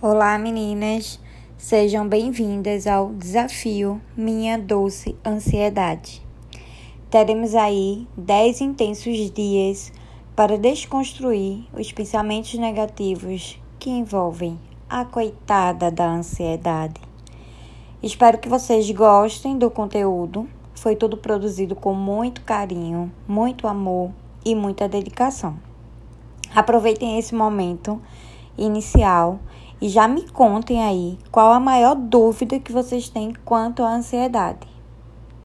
Olá, meninas. Sejam bem-vindas ao desafio Minha Doce Ansiedade. Teremos aí 10 intensos dias para desconstruir os pensamentos negativos que envolvem a coitada da ansiedade. Espero que vocês gostem do conteúdo. Foi tudo produzido com muito carinho, muito amor e muita dedicação. Aproveitem esse momento inicial e já me contem aí qual a maior dúvida que vocês têm quanto à ansiedade.